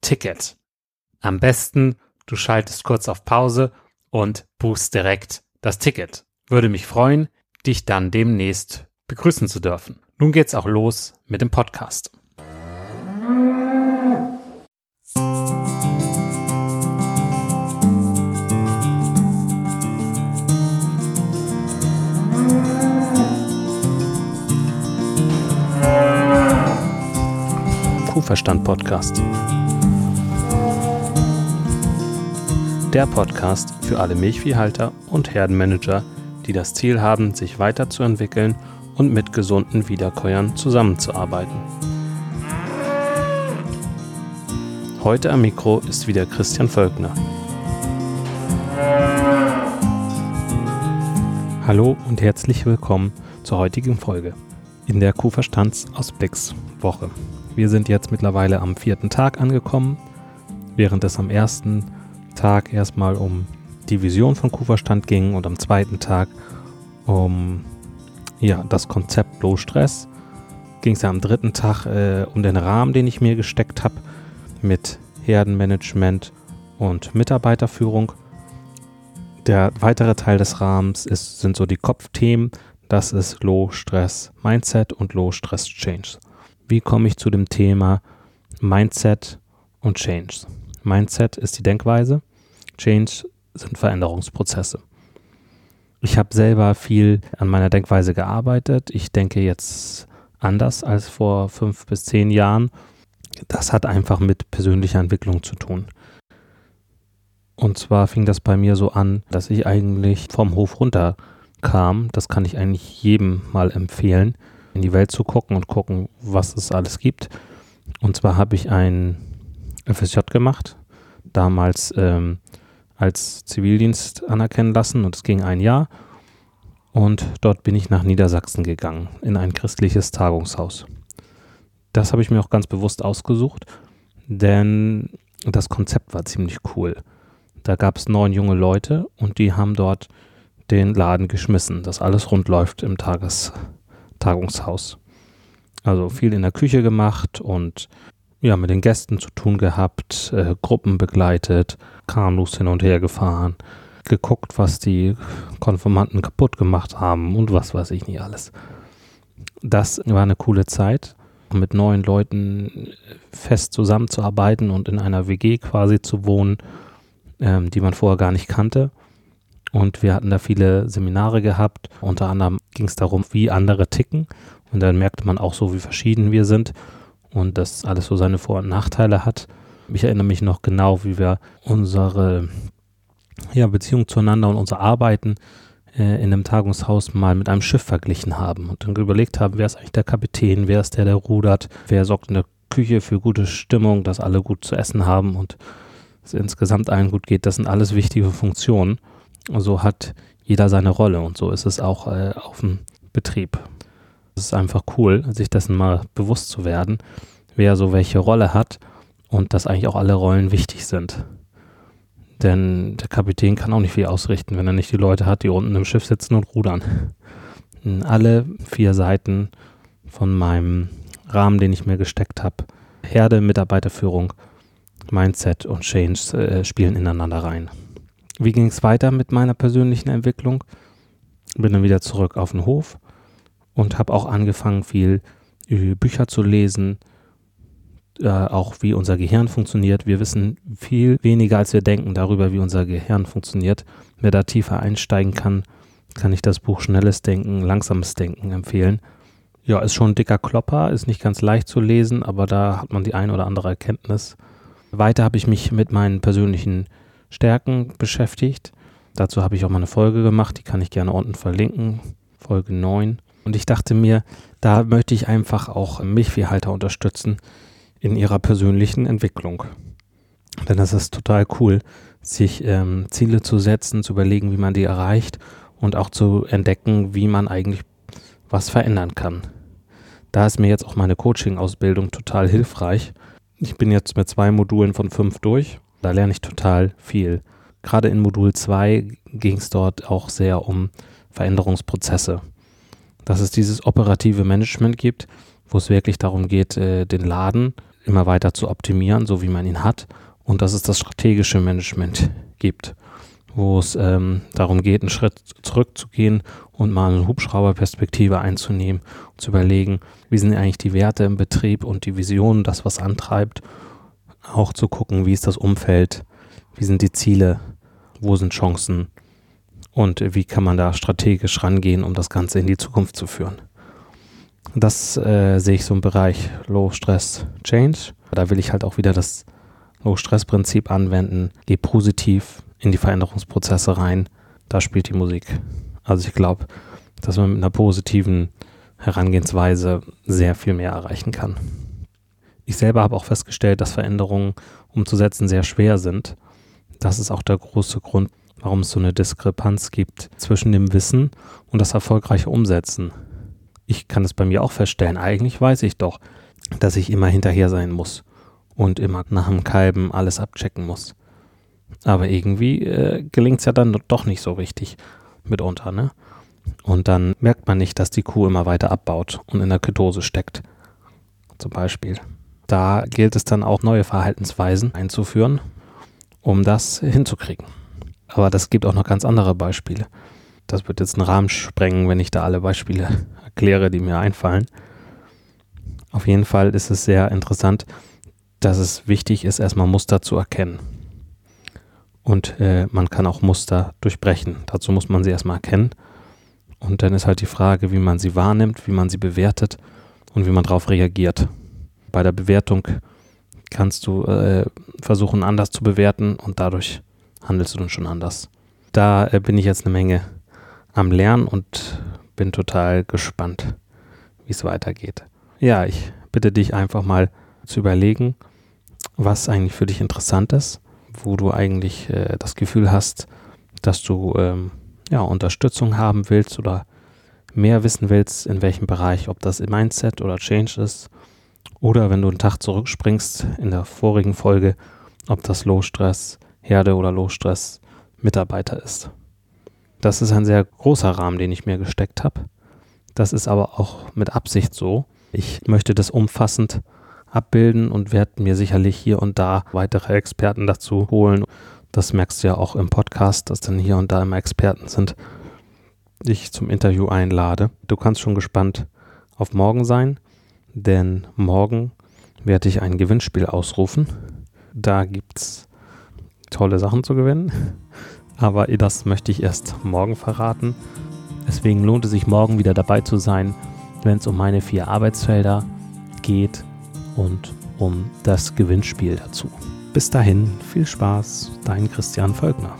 Ticket. Am besten, du schaltest kurz auf Pause und buchst direkt das Ticket. Würde mich freuen, dich dann demnächst begrüßen zu dürfen. Nun geht's auch los mit dem Podcast. Kuhverstand Podcast. Der Podcast für alle Milchviehhalter und Herdenmanager, die das Ziel haben, sich weiterzuentwickeln und mit gesunden Wiederkäuern zusammenzuarbeiten. Heute am Mikro ist wieder Christian Völkner. Hallo und herzlich willkommen zur heutigen Folge in der Kuhverstands Ausblicks Woche. Wir sind jetzt mittlerweile am vierten Tag angekommen, während es am ersten Tag erstmal um die Vision von Kuhverstand ging und am zweiten Tag um ja, das Konzept Low Stress. Ging es ja am dritten Tag äh, um den Rahmen, den ich mir gesteckt habe mit Herdenmanagement und Mitarbeiterführung. Der weitere Teil des Rahmens ist, sind so die Kopfthemen. Das ist Low Stress Mindset und Low Stress Change wie komme ich zu dem Thema Mindset und Change. Mindset ist die Denkweise, Change sind Veränderungsprozesse. Ich habe selber viel an meiner Denkweise gearbeitet. Ich denke jetzt anders als vor fünf bis zehn Jahren. Das hat einfach mit persönlicher Entwicklung zu tun. Und zwar fing das bei mir so an, dass ich eigentlich vom Hof runter kam. Das kann ich eigentlich jedem mal empfehlen in die Welt zu gucken und gucken, was es alles gibt. Und zwar habe ich ein FSJ gemacht, damals ähm, als Zivildienst anerkennen lassen und es ging ein Jahr. Und dort bin ich nach Niedersachsen gegangen, in ein christliches Tagungshaus. Das habe ich mir auch ganz bewusst ausgesucht, denn das Konzept war ziemlich cool. Da gab es neun junge Leute und die haben dort den Laden geschmissen, dass alles rund läuft im Tages, Tagungshaus. Also viel in der Küche gemacht und ja, mit den Gästen zu tun gehabt, äh, Gruppen begleitet, Kanus hin und her gefahren, geguckt, was die Konformanten kaputt gemacht haben und was weiß ich nicht alles. Das war eine coole Zeit, mit neuen Leuten fest zusammenzuarbeiten und in einer WG quasi zu wohnen, ähm, die man vorher gar nicht kannte. Und wir hatten da viele Seminare gehabt. Unter anderem ging es darum, wie andere ticken. Und dann merkte man auch so, wie verschieden wir sind und dass alles so seine Vor- und Nachteile hat. Ich erinnere mich noch genau, wie wir unsere ja, Beziehung zueinander und unser Arbeiten äh, in einem Tagungshaus mal mit einem Schiff verglichen haben und dann überlegt haben, wer ist eigentlich der Kapitän, wer ist der, der rudert, wer sorgt in der Küche für gute Stimmung, dass alle gut zu essen haben und es insgesamt allen gut geht. Das sind alles wichtige Funktionen. So hat jeder seine Rolle und so ist es auch äh, auf dem Betrieb. Es ist einfach cool, sich dessen mal bewusst zu werden, wer so welche Rolle hat und dass eigentlich auch alle Rollen wichtig sind. Denn der Kapitän kann auch nicht viel ausrichten, wenn er nicht die Leute hat, die unten im Schiff sitzen und rudern. Alle vier Seiten von meinem Rahmen, den ich mir gesteckt habe, Herde, Mitarbeiterführung, Mindset und Change äh, spielen ineinander rein. Wie ging es weiter mit meiner persönlichen Entwicklung? Bin dann wieder zurück auf den Hof und habe auch angefangen, viel Bücher zu lesen, äh, auch wie unser Gehirn funktioniert. Wir wissen viel weniger, als wir denken darüber, wie unser Gehirn funktioniert. Wer da tiefer einsteigen kann, kann ich das Buch Schnelles Denken, Langsames Denken empfehlen. Ja, ist schon ein dicker Klopper, ist nicht ganz leicht zu lesen, aber da hat man die ein oder andere Erkenntnis. Weiter habe ich mich mit meinen persönlichen Stärken beschäftigt. Dazu habe ich auch mal eine Folge gemacht, die kann ich gerne unten verlinken. Folge 9. Und ich dachte mir, da möchte ich einfach auch Milchviehhalter unterstützen, in ihrer persönlichen Entwicklung. Denn das ist total cool, sich ähm, Ziele zu setzen, zu überlegen, wie man die erreicht und auch zu entdecken, wie man eigentlich was verändern kann. Da ist mir jetzt auch meine Coaching-Ausbildung total hilfreich. Ich bin jetzt mit zwei Modulen von fünf durch. Da lerne ich total viel. Gerade in Modul 2 ging es dort auch sehr um Veränderungsprozesse. Dass es dieses operative Management gibt, wo es wirklich darum geht, äh, den Laden immer weiter zu optimieren, so wie man ihn hat. Und dass es das strategische Management gibt, wo es ähm, darum geht, einen Schritt zurückzugehen und mal eine Hubschrauberperspektive einzunehmen und zu überlegen, wie sind eigentlich die Werte im Betrieb und die Vision, das, was antreibt. Auch zu gucken, wie ist das Umfeld, wie sind die Ziele, wo sind Chancen und wie kann man da strategisch rangehen, um das Ganze in die Zukunft zu führen. Das äh, sehe ich so im Bereich Low Stress Change. Da will ich halt auch wieder das Low Stress Prinzip anwenden. Geh positiv in die Veränderungsprozesse rein. Da spielt die Musik. Also ich glaube, dass man mit einer positiven Herangehensweise sehr viel mehr erreichen kann. Ich selber habe auch festgestellt, dass Veränderungen umzusetzen sehr schwer sind. Das ist auch der große Grund, warum es so eine Diskrepanz gibt zwischen dem Wissen und das erfolgreiche Umsetzen ich kann es bei mir auch feststellen, eigentlich weiß ich doch, dass ich immer hinterher sein muss und immer nach dem Kalben alles abchecken muss. Aber irgendwie äh, gelingt es ja dann doch nicht so richtig mitunter, ne? Und dann merkt man nicht, dass die Kuh immer weiter abbaut und in der Ketose steckt. Zum Beispiel. Da gilt es dann auch neue Verhaltensweisen einzuführen, um das hinzukriegen. Aber das gibt auch noch ganz andere Beispiele. Das wird jetzt einen Rahmen sprengen, wenn ich da alle Beispiele erkläre, die mir einfallen. Auf jeden Fall ist es sehr interessant, dass es wichtig ist, erstmal Muster zu erkennen. Und äh, man kann auch Muster durchbrechen. Dazu muss man sie erstmal erkennen. Und dann ist halt die Frage, wie man sie wahrnimmt, wie man sie bewertet und wie man darauf reagiert. Bei der Bewertung kannst du äh, versuchen, anders zu bewerten und dadurch handelst du dann schon anders. Da äh, bin ich jetzt eine Menge am Lernen und bin total gespannt, wie es weitergeht. Ja, ich bitte dich einfach mal zu überlegen, was eigentlich für dich interessant ist, wo du eigentlich äh, das Gefühl hast, dass du ähm, ja, Unterstützung haben willst oder mehr wissen willst, in welchem Bereich, ob das Mindset oder Change ist, oder wenn du einen Tag zurückspringst in der vorigen Folge, ob das Low-Stress Herde oder Low-Stress Mitarbeiter ist. Das ist ein sehr großer Rahmen, den ich mir gesteckt habe. Das ist aber auch mit Absicht so. Ich möchte das umfassend abbilden und werde mir sicherlich hier und da weitere Experten dazu holen. Das merkst du ja auch im Podcast, dass dann hier und da immer Experten sind, die ich zum Interview einlade. Du kannst schon gespannt auf morgen sein, denn morgen werde ich ein Gewinnspiel ausrufen. Da gibt es tolle Sachen zu gewinnen, aber das möchte ich erst morgen verraten. Deswegen lohnt es sich morgen wieder dabei zu sein, wenn es um meine vier Arbeitsfelder geht und um das Gewinnspiel dazu. Bis dahin, viel Spaß, dein Christian Völkner.